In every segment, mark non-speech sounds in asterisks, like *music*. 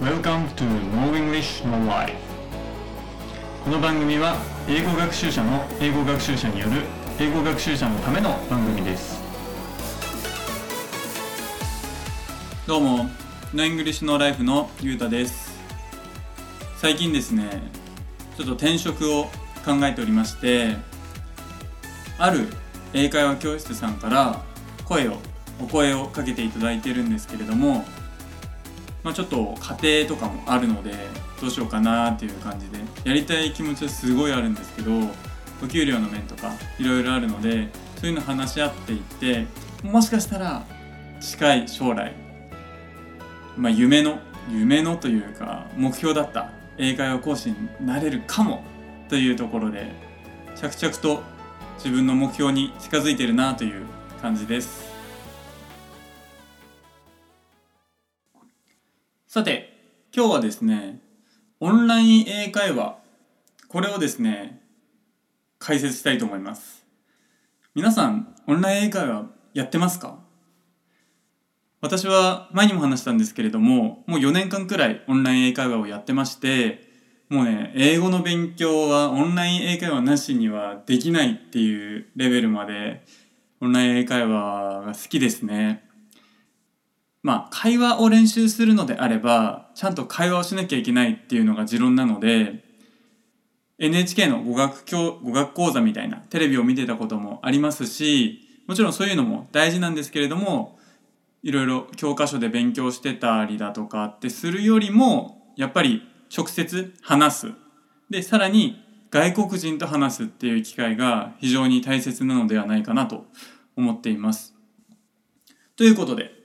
Welcome to No English No Life この番組は英語学習者の英語学習者による英語学習者のための番組です。どうも No English No Life のゆうたです。最近ですねちょっと転職を考えておりましてある英会話教室さんから声をお声をかけていただいてるんですけれども、まあ、ちょっと家庭とかもあるのでどうしようかなっていう感じでやりたい気持ちはすごいあるんですけどお給料の面とかいろいろあるのでそういうの話し合っていってもしかしたら近い将来、まあ、夢の夢のというか目標だった英会話講師になれるかもというところで着々と自分の目標に近づいてるなという感じです。さて今日はですねオンライン英会話これをですね解説したいと思います。皆さんオンライン英会話やってますか？私は前にも話したんですけれどももう4年間くらいオンライン英会話をやってましてもうね英語の勉強はオンライン英会話なしにはできないっていうレベルまでオンライン英会話が好きですね。まあ会話を練習するのであればちゃんと会話をしなきゃいけないっていうのが持論なので NHK の語学教語学講座みたいなテレビを見てたこともありますしもちろんそういうのも大事なんですけれどもいろいろ教科書で勉強してたりだとかってするよりもやっぱり直接話すでさらに外国人と話すっていう機会が非常に大切なのではないかなと思っています。ということで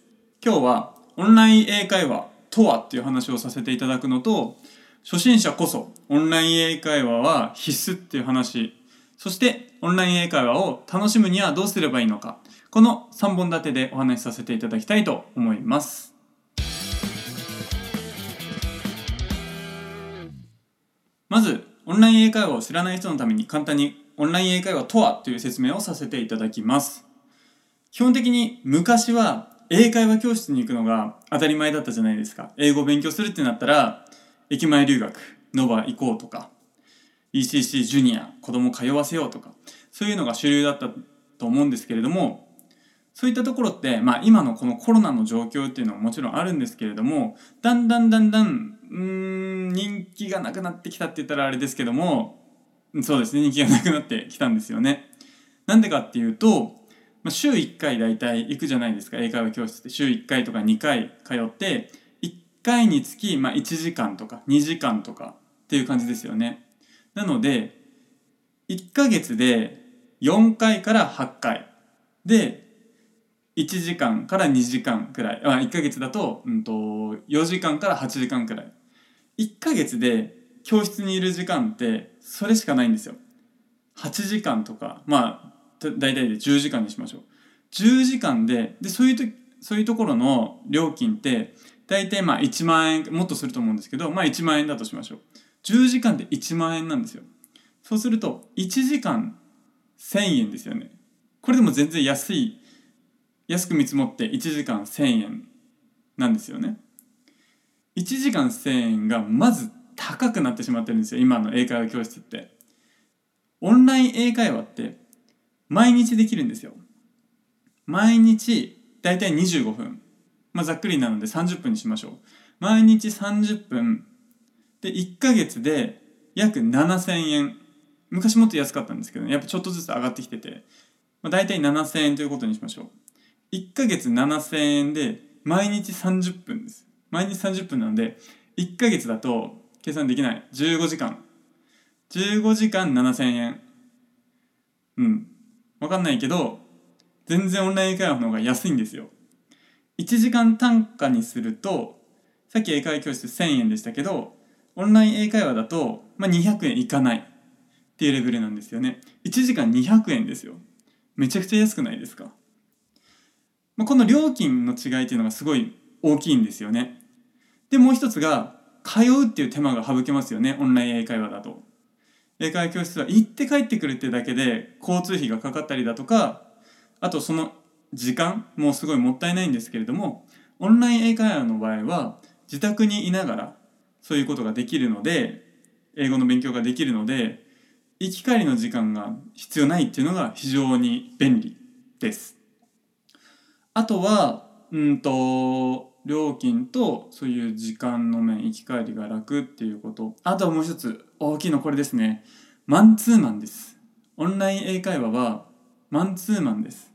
今日はオンライン英会話とはっていう話をさせていただくのと初心者こそオンライン英会話は必須っていう話。そしてオンライン英会話を楽しむにはどうすればいいのか。この3本立てでお話しさせていただきたいと思います。まずオンライン英会話を知らない人のために簡単にオンライン英会話とはという説明をさせていただきます。基本的に昔は英会話教室に行くのが当たり前だったじゃないですか英語を勉強するってなったら駅前留学ノバ行こうとか ECC ジュニア子供通わせようとかそういうのが主流だったと思うんですけれどもそういったところって、まあ、今のこのコロナの状況っていうのはもちろんあるんですけれどもだんだんだんだんうん人気がなくなってきたって言ったらあれですけどもそうですね人気がなくなってきたんですよね。なんでかっていうと、まあ、週1回大体行くじゃないですか。英会話教室って。週1回とか2回通って1回につき、まあ、1時間とか2時間とかっていう感じですよね。なので1ヶ月で4回から8回。で1時間から2時間くらい。あ1ヶ月だと,、うんと4時間から8時間くらい。1ヶ月で教室にいる時間ってそれしかないんですよ。8時間とかまあ大体で10時間にしましょう。10時間ででそういうとそういうところの料金って大体まあ1万円もっとすると思うんですけどまあ1万円だとしましょう。10時間で1万円なんですよ。そうすると1時間1000円ですよね。これでも全然安い安く見積もって1時間1000円なんですよね。1時間1000円がまず高くなってしまってるんですよ。今の英会話教室って。オンライン英会話って毎日できるんですよ。毎日だいたい25分。まあざっくりなので30分にしましょう。毎日30分で1ヶ月で約7000円昔もっと安かったんですけど、ね、やっぱちょっとずつ上がってきてて、まあ、大体7000円ということにしましょう。1ヶ月7000円で毎日30分です。毎日30分なので1ヶ月だと計算できない。15時間。15時間7000円うん。分かんないけど全然オンライン英会話の方が安いんですよ。1時間単価にするとさっき英会話教室1000円でしたけどオンライン英会話だと、まあ、200円いかないっていうレベルなんですよね。1時間200円ですよ。めちゃくちゃ安くないですか？まあ、この料金の違いっていうのがすごい大きいんですよね。で、もう一つが、通うっていう手間が省けますよね、オンライン英会話だと。英会話教室は行って帰ってくるってだけで交通費がかかったりだとか、あとその時間もすごいもったいないんですけれども、オンライン英会話の場合は、自宅にいながらそういうことができるので英語の勉強ができるので行き帰りの時間が必要ないっていうのが非常に便利です。あとはうんと料金とそういう時間の面行き帰りが楽っていうことあとはもう一つ大きいのこれですね。マンツーマンです。オンライン英会話はマンツーマンです。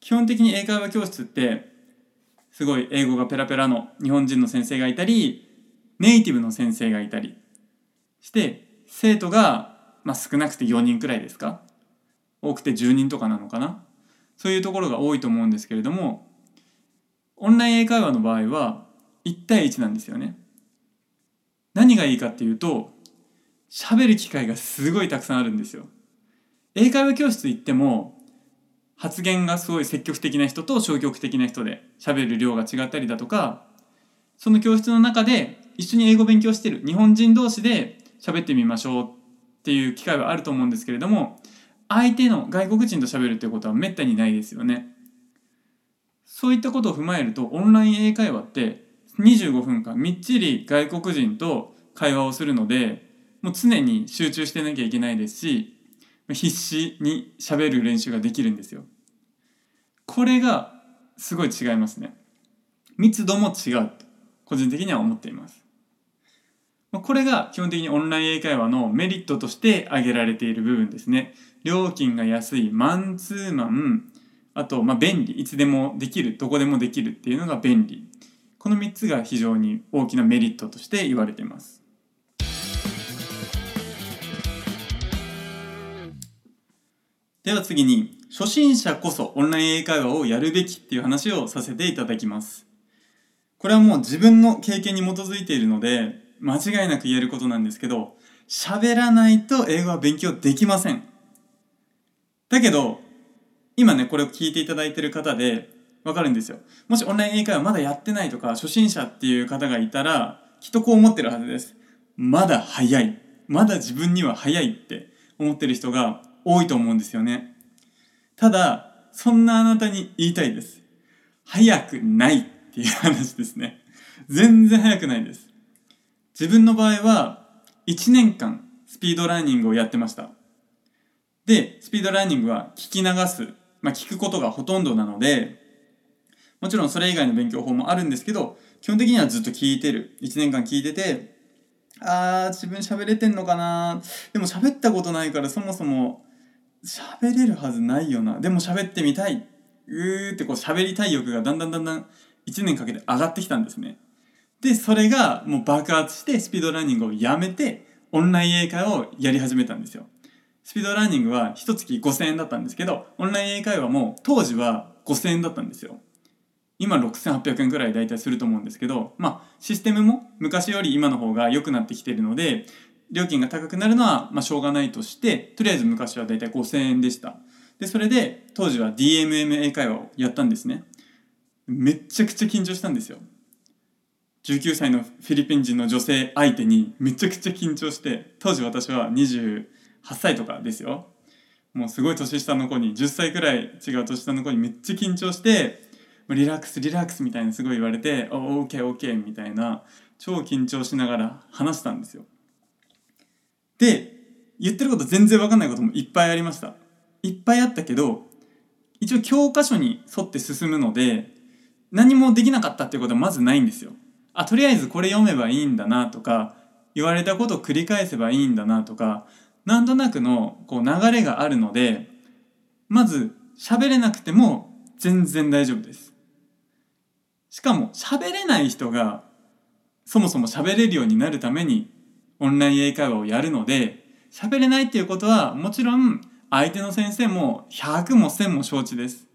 基本的に英会話教室ってすごい英語がペラペラの日本人の先生がいたりネイティブの先生がいたりして生徒が、まあ、少なくて4人くらいですか？多くて10人とかなのかな？そういうところが多いと思うんですけれどもオンライン英会話の場合は1対1なんですよね。何がいいかっていうと喋る機会がすごいたくさんあるんですよ。英会話教室行っても発言がすごい積極的な人と消極的な人で喋る量が違ったりだとかその教室の中で一緒に英語勉強してる日本人同士で喋ってみましょうっていう機会はあると思うんですけれども相手の外国人と喋るっていうことはめったにないですよね。そういったことを踏まえるとオンライン英会話って25分間みっちり外国人と会話をするのでもう常に集中してなきゃいけないですし必死に喋る練習ができるんですよ。これがすごい違いますね。密度も違うと個人的には思っています。これが基本的にオンライン英会話のメリットとして挙げられている部分ですね。料金が安いマンツーマンあとまあ便利いつでもできるどこでもできるっていうのが便利。この3つが非常に大きなメリットとして言われています。では次に初心者こそオンライン英会話をやるべきっていう話をさせていただきます。これはもう自分の経験に基づいているので間違いなく言えることなんですけど喋らないと英語は勉強できません。だけど今ねこれを聞いていただいている方でわかるんですよ。もしオンライン英会話まだやってないとか初心者っていう方がいたらきっとこう思ってるはずです。まだ早い。まだ自分には早いって思ってる人が多いと思うんですよね。ただそんなあなたに言いたいです。早くないっていう話ですね。全然早くないです。自分の場合は1年間スピードラーニングをやってました。でスピードラーニングは聞き流す、まあ、聞くことがほとんどなのでもちろんそれ以外の勉強法もあるんですけど基本的にはずっと聞いてる。1年間聞いててあー自分喋れてんのかな。でも喋ったことないからそもそも喋れるはずないよな。でも喋ってみたい。うーってこう喋りたい欲がだんだんだんだん1年かけて上がってきたんですね。でそれがもう爆発してスピードラーニングをやめてオンライン英会話をやり始めたんですよ。スピードラーニングは一月5000円だったんですけどオンライン英会話も当時は5000円だったんですよ。今6800円くらい大体すると思うんですけどまあシステムも昔より今の方が良くなってきてるので料金が高くなるのはまあしょうがないとしてとりあえず昔は大体5000円でした。でそれで当時は DMM 英会話をやったんですね。めっちゃくちゃ緊張したんですよ。19歳のフィリピン人の女性相手にめちゃくちゃ緊張して当時私は28歳とかですよ。もうすごい年下の子に10歳くらい違う年下の子にめっちゃ緊張してリラックスリラックスみたいなすごい言われて「オーケーオーケー」みたいな超緊張しながら話したんですよ。で言ってること全然分かんないこともいっぱいありました。いっぱいあったけど一応教科書に沿って進むので何もできなかったっていうことはまずないんですよ。あとりあえずこれ読めばいいんだなとか言われたことを繰り返せばいいんだなとかなんとなくのこう流れがあるのでまず喋れなくても全然大丈夫です。しかも喋れない人がそもそも喋れるようになるためにオンライン英会話をやるので喋れないっていうことはもちろん相手の先生も100も1000も承知です。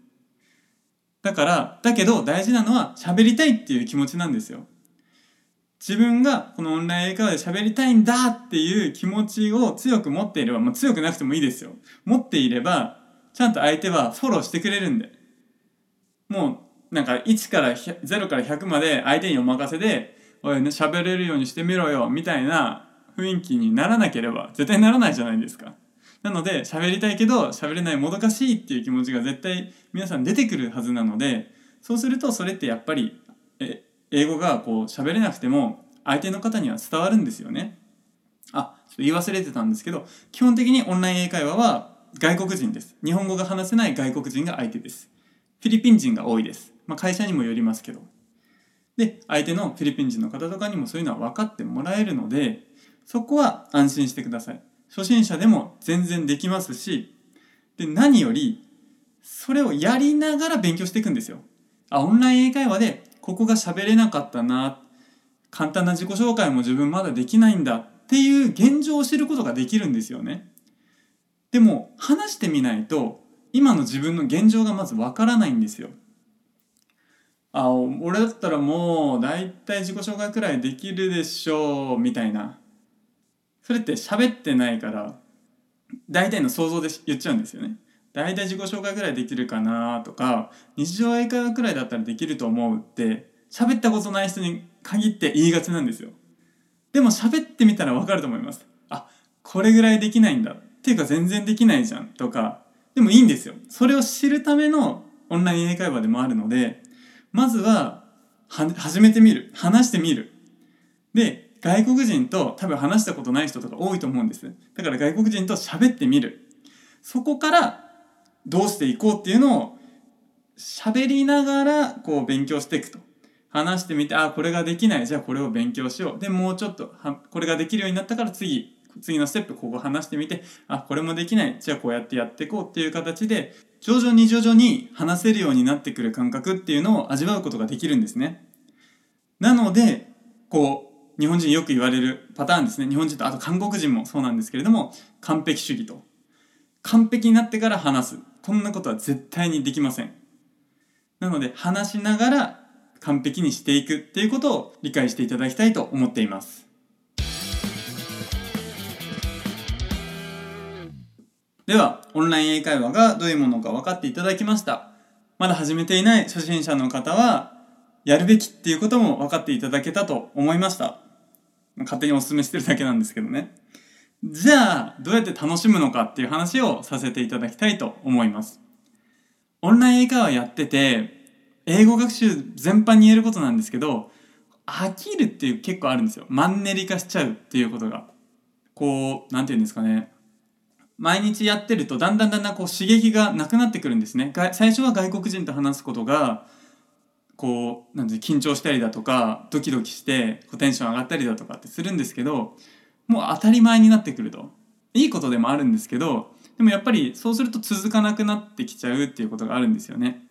だからだけど大事なのは喋りたいっていう気持ちなんですよ。自分がこのオンライン英会話で喋りたいんだっていう気持ちを強く持っていれば、まあ、強くなくてもいいですよ。持っていればちゃんと相手はフォローしてくれるんで。もうなんか1から0から100まで相手にお任せで「おいね喋れるようにしてみろよ」みたいな雰囲気にならなければ絶対ならないじゃないですか。なので喋りたいけど喋れないもどかしいっていう気持ちが絶対皆さん出てくるはずなのでそうするとそれってやっぱりえ英語がこう喋れなくても相手の方には伝わるんですよね。あちょっと言い忘れてたんですけど基本的にオンライン英会話は外国人です。日本語が話せない外国人が相手です。フィリピン人が多いです、まあ、会社にもよりますけど。で相手のフィリピン人の方とかにもそういうのは分かってもらえるのでそこは安心してください。初心者でも全然できますしで何よりそれをやりながら勉強していくんですよ。あオンライン英会話でここが喋れなかったな簡単な自己紹介も自分まだできないんだっていう現状を知ることができるんですよね。でも話してみないと今の自分の現状がまずわからないんですよ。あ俺だったらもう大体自己紹介くらいできるでしょうみたいな。それって喋ってないから大体の想像で言っちゃうんですよね。大体自己紹介くらいできるかなとか日常英会話くらいだったらできると思うって喋ったことない人に限って言いがちなんですよ。でも喋ってみたらわかると思います。あこれぐらいできないんだ。っていうか全然できないじゃんとか。でもいいんですよ。それを知るためのオンライン英会話でもあるのでまずはは始めてみる。話してみる。で外国人と多分話したことない人とか多いと思うんです。だから外国人と喋ってみる。そこからどうしていこうっていうのを喋りながらこう勉強していくと。話してみてあこれができない。じゃあこれを勉強しよう。でもうちょっとはこれができるようになったから次次のステップここ話してみてあこれもできない。じゃあこうやってやっていこうっていう形で徐々に徐々に話せるようになってくる感覚っていうのを味わうことができるんですね。なのでこう日本人よく言われるパターンですね。日本人とあと韓国人もそうなんですけれども完璧主義と。完璧になってから話す。こんなことは絶対にできません。なので話しながら完璧にしていくっていうことを理解していただきたいと思っています。ではオンライン英会話がどういうものか分かっていただきました。まだ始めていない初心者の方はやるべきっていうことも分かっていただけたと思いました。勝手にお勧めしてるだけなんですけどね。じゃあどうやって楽しむのかっていう話をさせていただきたいと思います。オンライン英会話やってて英語学習全般に言えることなんですけど飽きるっていう結構あるんですよ。マンネリ化しちゃうっていうことが。こう何て言うんですかね。毎日やってるとだんだんだんだんこう刺激がなくなってくるんですね。最初は外国人と話すことがこうなんて緊張したりだとかドキドキしてこうテンション上がったりだとかってするんですけどもう当たり前になってくると。いいことでもあるんですけどでもやっぱりそうすると続かなくなってきちゃうっていうことがあるんですよね。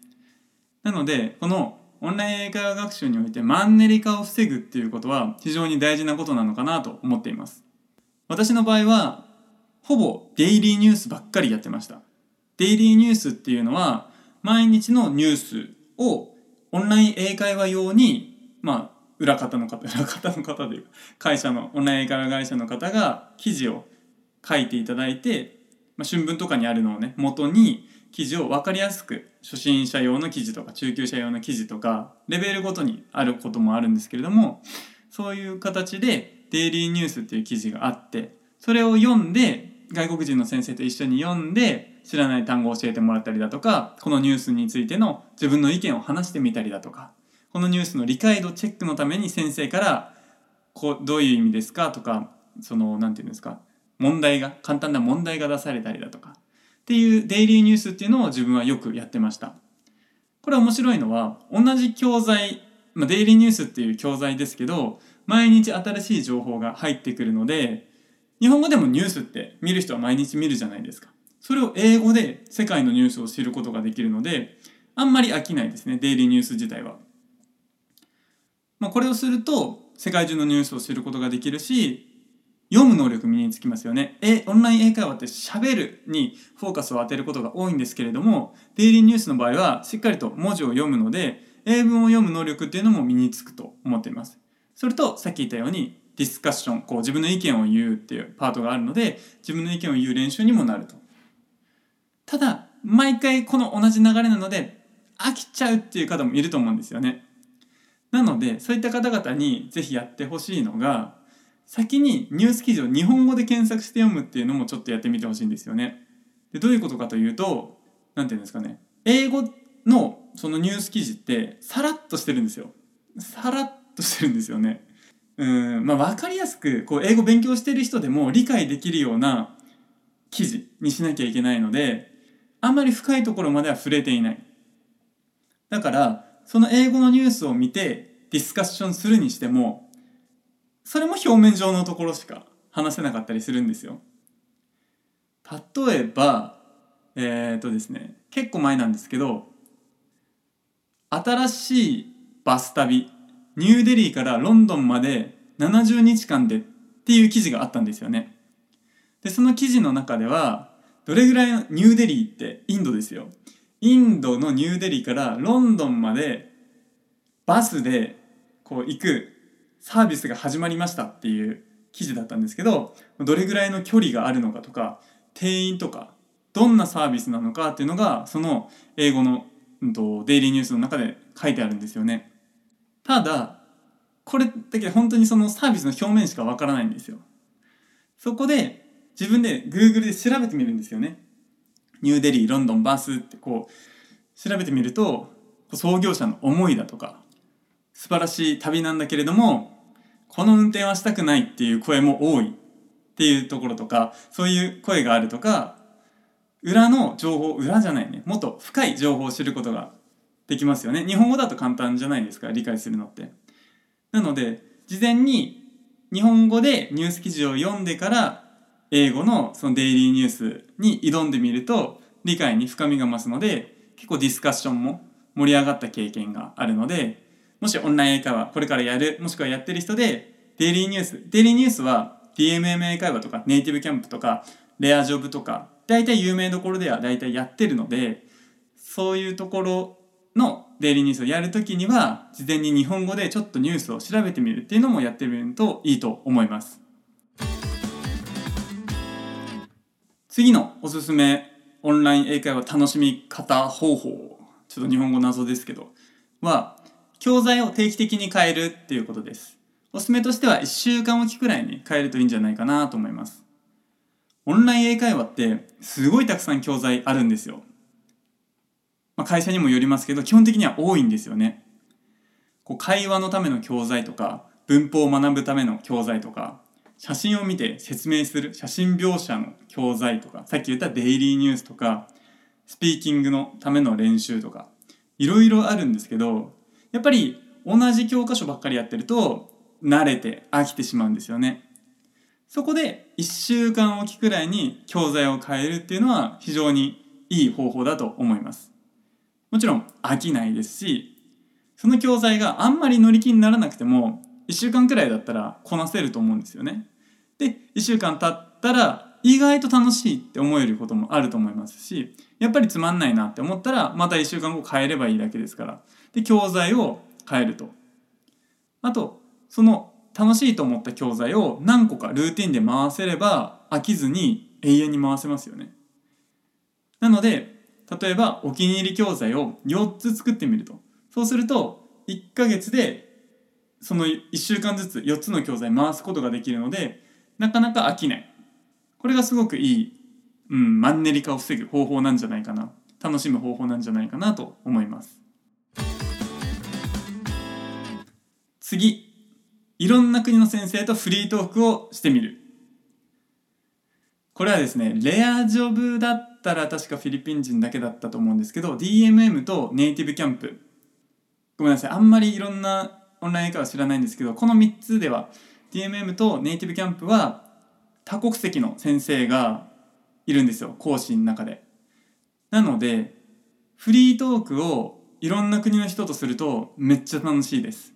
なのでこのオンライン英会話学習においてマンネリ化を防ぐっていうことは非常に大事なことなのかなと思っています。私の場合はほぼデイリーニュースばっかりやってました。デイリーニュースっていうのは毎日のニュースをオンライン英会話用にまあ裏方の方 *laughs* 裏方の方というか会社のオンライン英会話会社の方が記事を書いていただいて、まあ、春分とかにあるのをね元に記事を分かりやすく初心者用の記事とか中級者用の記事とかレベルごとにあることもあるんですけれどもそういう形でデイリーニュースっていう記事があってそれを読んで外国人の先生と一緒に読んで知らない単語を教えてもらったりだとかこのニュースについての自分の意見を話してみたりだとかこのニュースの理解度チェックのために先生からこうどういう意味ですかとかその何て言うんですか問題が簡単な問題が出されたりだとかっていうデイリーニュースっていうのを自分はよくやってました。これ面白いのは同じ教材、まあ、デイリーニュースっていう教材ですけど毎日新しい情報が入ってくるので日本語でもニュースって見る人は毎日見るじゃないですかそれを英語で世界のニュースを知ることができるのであんまり飽きないですねデイリーニュース自体は、まあ、これをすると世界中のニュースを知ることができるし読む能力身につきますよね。え、オンライン英会話って喋るにフォーカスを当てることが多いんですけれども、デイリーニュースの場合はしっかりと文字を読むので、英文を読む能力っていうのも身につくと思っています。それと、さっき言ったように、ディスカッション、こう自分の意見を言うっていうパートがあるので、自分の意見を言う練習にもなると。ただ、毎回この同じ流れなので、飽きちゃうっていう方もいると思うんですよね。なので、そういった方々にぜひやってほしいのが、先にニュース記事を日本語で検索して読むっていうのもちょっとやってみてほしいんですよね。でどういうことかというと何て言うんですかね英語のそのニュース記事ってさらっとしてるんですよ。さらっとしてるんですよね。うんまあ、分かりやすくこう英語勉強してる人でも理解できるような記事にしなきゃいけないのであんまり深いところまでは触れていない。だからその英語のニュースを見てディスカッションするにしてもそれも表面上のところしか話せなかったりするんですよ。例えばえっ、とですね結構前なんですけど新しいバス旅ニューデリーからロンドンまで70日間でっていう記事があったんですよね。でその記事の中ではどれぐらいのニューデリーってインドですよ。インドのニューデリーからロンドンまでバスでこう行くサービスが始まりましたっていう記事だったんですけどどれぐらいの距離があるのかとか定員とかどんなサービスなのかっていうのがその英語の、うん、とデイリーニュースの中で書いてあるんですよね。ただこれだけ本当にそのサービスの表面しかわからないんですよ。そこで自分で Google で調べてみるんですよね。ニューデリーロンドンバスってこう調べてみると創業者の思いだとか素晴らしい旅なんだけれどもこの運転はしたくないっていう声も多いっていうところとかそういう声があるとか裏の情報裏じゃないね。もっと深い情報を知ることができますよね。日本語だと簡単じゃないですか理解するのって。なので事前に日本語でニュース記事を読んでから英語のそのデイリーニュースに挑んでみると理解に深みが増すので結構ディスカッションも盛り上がった経験があるのでもしオンライン英会話これからやるもしくはやってる人でデイリーニュースデイリーニュースは DMM 英会話とかネイティブキャンプとかレアジョブとか大体有名どころでは大体やってるのでそういうところのデイリーニュースをやるときには事前に日本語でちょっとニュースを調べてみるっていうのもやってみるといいと思います。次のおすすめオンライン英会話楽しみ方方法ちょっと日本語謎ですけどは教材を定期的に変えるっていうことです。おすすめとしては1週間おきくらいに変えるといいんじゃないかなと思います。オンライン英会話ってすごいたくさん教材あるんですよ。まあ、会社にもよりますけど基本的には多いんですよね。こう会話のための教材とか文法を学ぶための教材とか写真を見て説明する写真描写の教材とかさっき言ったデイリーニュースとかスピーキングのための練習とかいろいろあるんですけどやっぱり同じ教科書ばっかりやってると慣れて飽きてしまうんですよね。そこで1週間おきくらいに教材を変えるっていうのは非常にいい方法だと思います。もちろん飽きないですしその教材があんまり乗り気にならなくても1週間くらいだったらこなせると思うんですよね。で1週間経ったら意外と楽しいって思えることもあると思いますしやっぱりつまんないなって思ったらまた1週間後変えればいいだけですから。で教材を変えると。あとその楽しいと思った教材を何個かルーティンで回せれば飽きずに永遠に回せますよね。なので例えばお気に入り教材を4つ作ってみると。そうすると1ヶ月でその1週間ずつ4つの教材回すことができるのでなかなか飽きない。これがすごくいい、うん、マンネリ化を防ぐ方法なんじゃないかな。楽しむ方法なんじゃないかなと思います。次。いろんな国の先生とフリートークをしてみる。これはですねレアジョブだったら確かフィリピン人だけだったと思うんですけど DMM とネイティブキャンプ。ごめんなさい。あんまりいろんなオンライン英会話知らないんですけどこの3つでは DMM とネイティブキャンプは多国籍の先生がいるんですよ。講師の中で。なのでフリートークをいろんな国の人とするとめっちゃ楽しいです。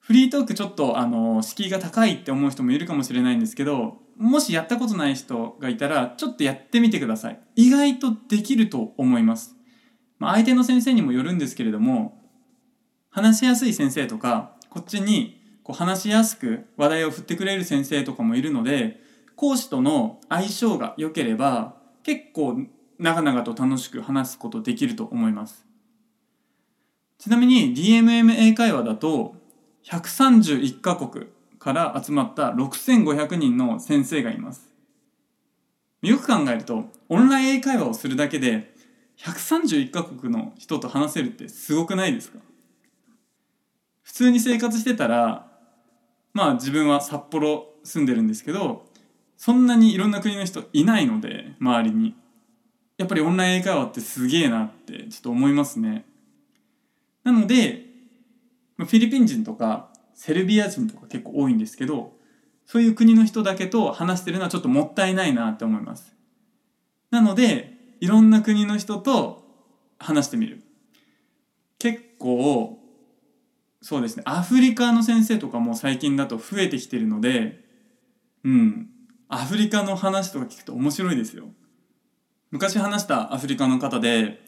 フリートークちょっとあの敷居が高いって思う人もいるかもしれないんですけどもしやったことない人がいたらちょっとやってみてください。意外とできると思います、まあ、相手の先生にもよるんですけれども話しやすい先生とかこっちにこう話しやすく話題を振ってくれる先生とかもいるので講師との相性が良ければ結構長々と楽しく話すことできると思います。ちなみに DMM 英会話だと131カ国から集まった6500人の先生がいます。よく考えるとオンライン英会話をするだけで131カ国の人と話せるってすごくないですか？普通に生活してたらまあ自分は札幌住んでるんですけどそんなにいろんな国の人いないので周りに。やっぱりオンライン英会話ってすげえなってちょっと思いますね。なのでフィリピン人とかセルビア人とか結構多いんですけどそういう国の人だけと話してるのはちょっともったいないなって思います。なのでいろんな国の人と話してみる。結構そうですね。アフリカの先生とかも最近だと増えてきてるのでうん。アフリカの話とか聞くと面白いですよ。昔話したアフリカの方で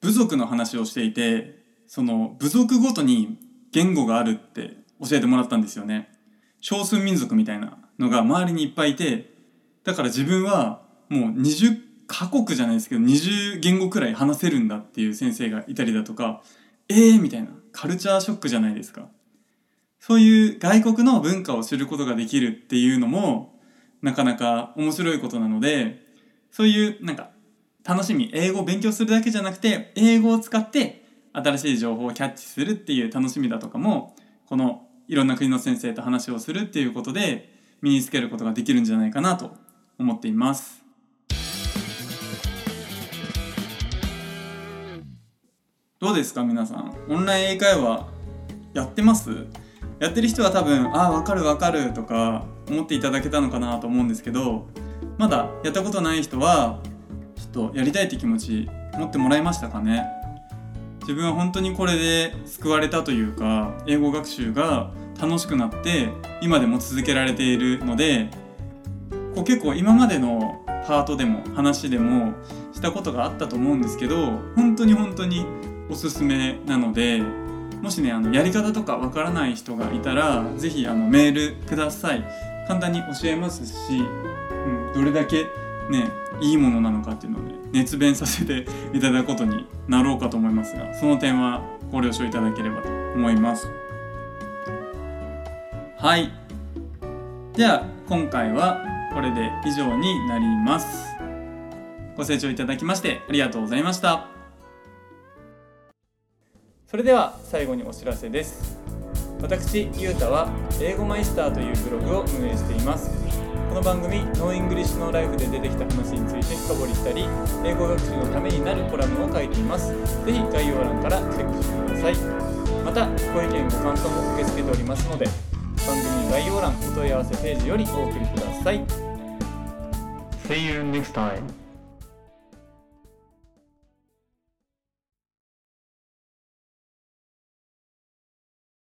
部族の話をしていてその部族ごとに言語があるって教えてもらったんですよね。少数民族みたいなのが周りにいっぱいいてだから自分はもう20カ国じゃないですけど20言語くらい話せるんだっていう先生がいたりだとかえーみたいなカルチャーショックじゃないですか。そういう外国の文化を知ることができるっていうのもなかなか面白いことなのでそういうなんか楽しみ英語を勉強するだけじゃなくて英語を使って新しい情報をキャッチするっていう楽しみだとかもこのいろんな国の先生と話をするっていうことで身につけることができるんじゃないかなと思っています。どうですか皆さん？オンライン英会話やってます？やってる人は多分ああ分かる分かるとか思っていただけたのかなと思うんですけどまだやったことない人はちょっとやりたいって気持ち持ってもらえましたかね？自分は本当にこれで救われたというか英語学習が楽しくなって今でも続けられているのでこう結構今までのパートでも話でもしたことがあったと思うんですけど本当に本当におすすめなのでもしねあのやり方とかわからない人がいたら是非メールください。簡単に教えますし、うん、どれだけねいいものなのかっていうのをね熱弁させて *laughs* いただくことになろうかと思いますがその点はご了承いただければと思います。はい。では今回はこれで以上になります。ご清聴いただきましてありがとうございました。それでは最後にお知らせです。私ゆうたは英語マイスターというブログを運営しています。この番組「 No English No Life」で出てきた話について深掘りしたり英語学習のためになるコラムを書いています。是非概要欄からチェックしてください。またご意見ご感想も受け付けておりますので概要欄お問い合わせページよりお送りください。See you next time.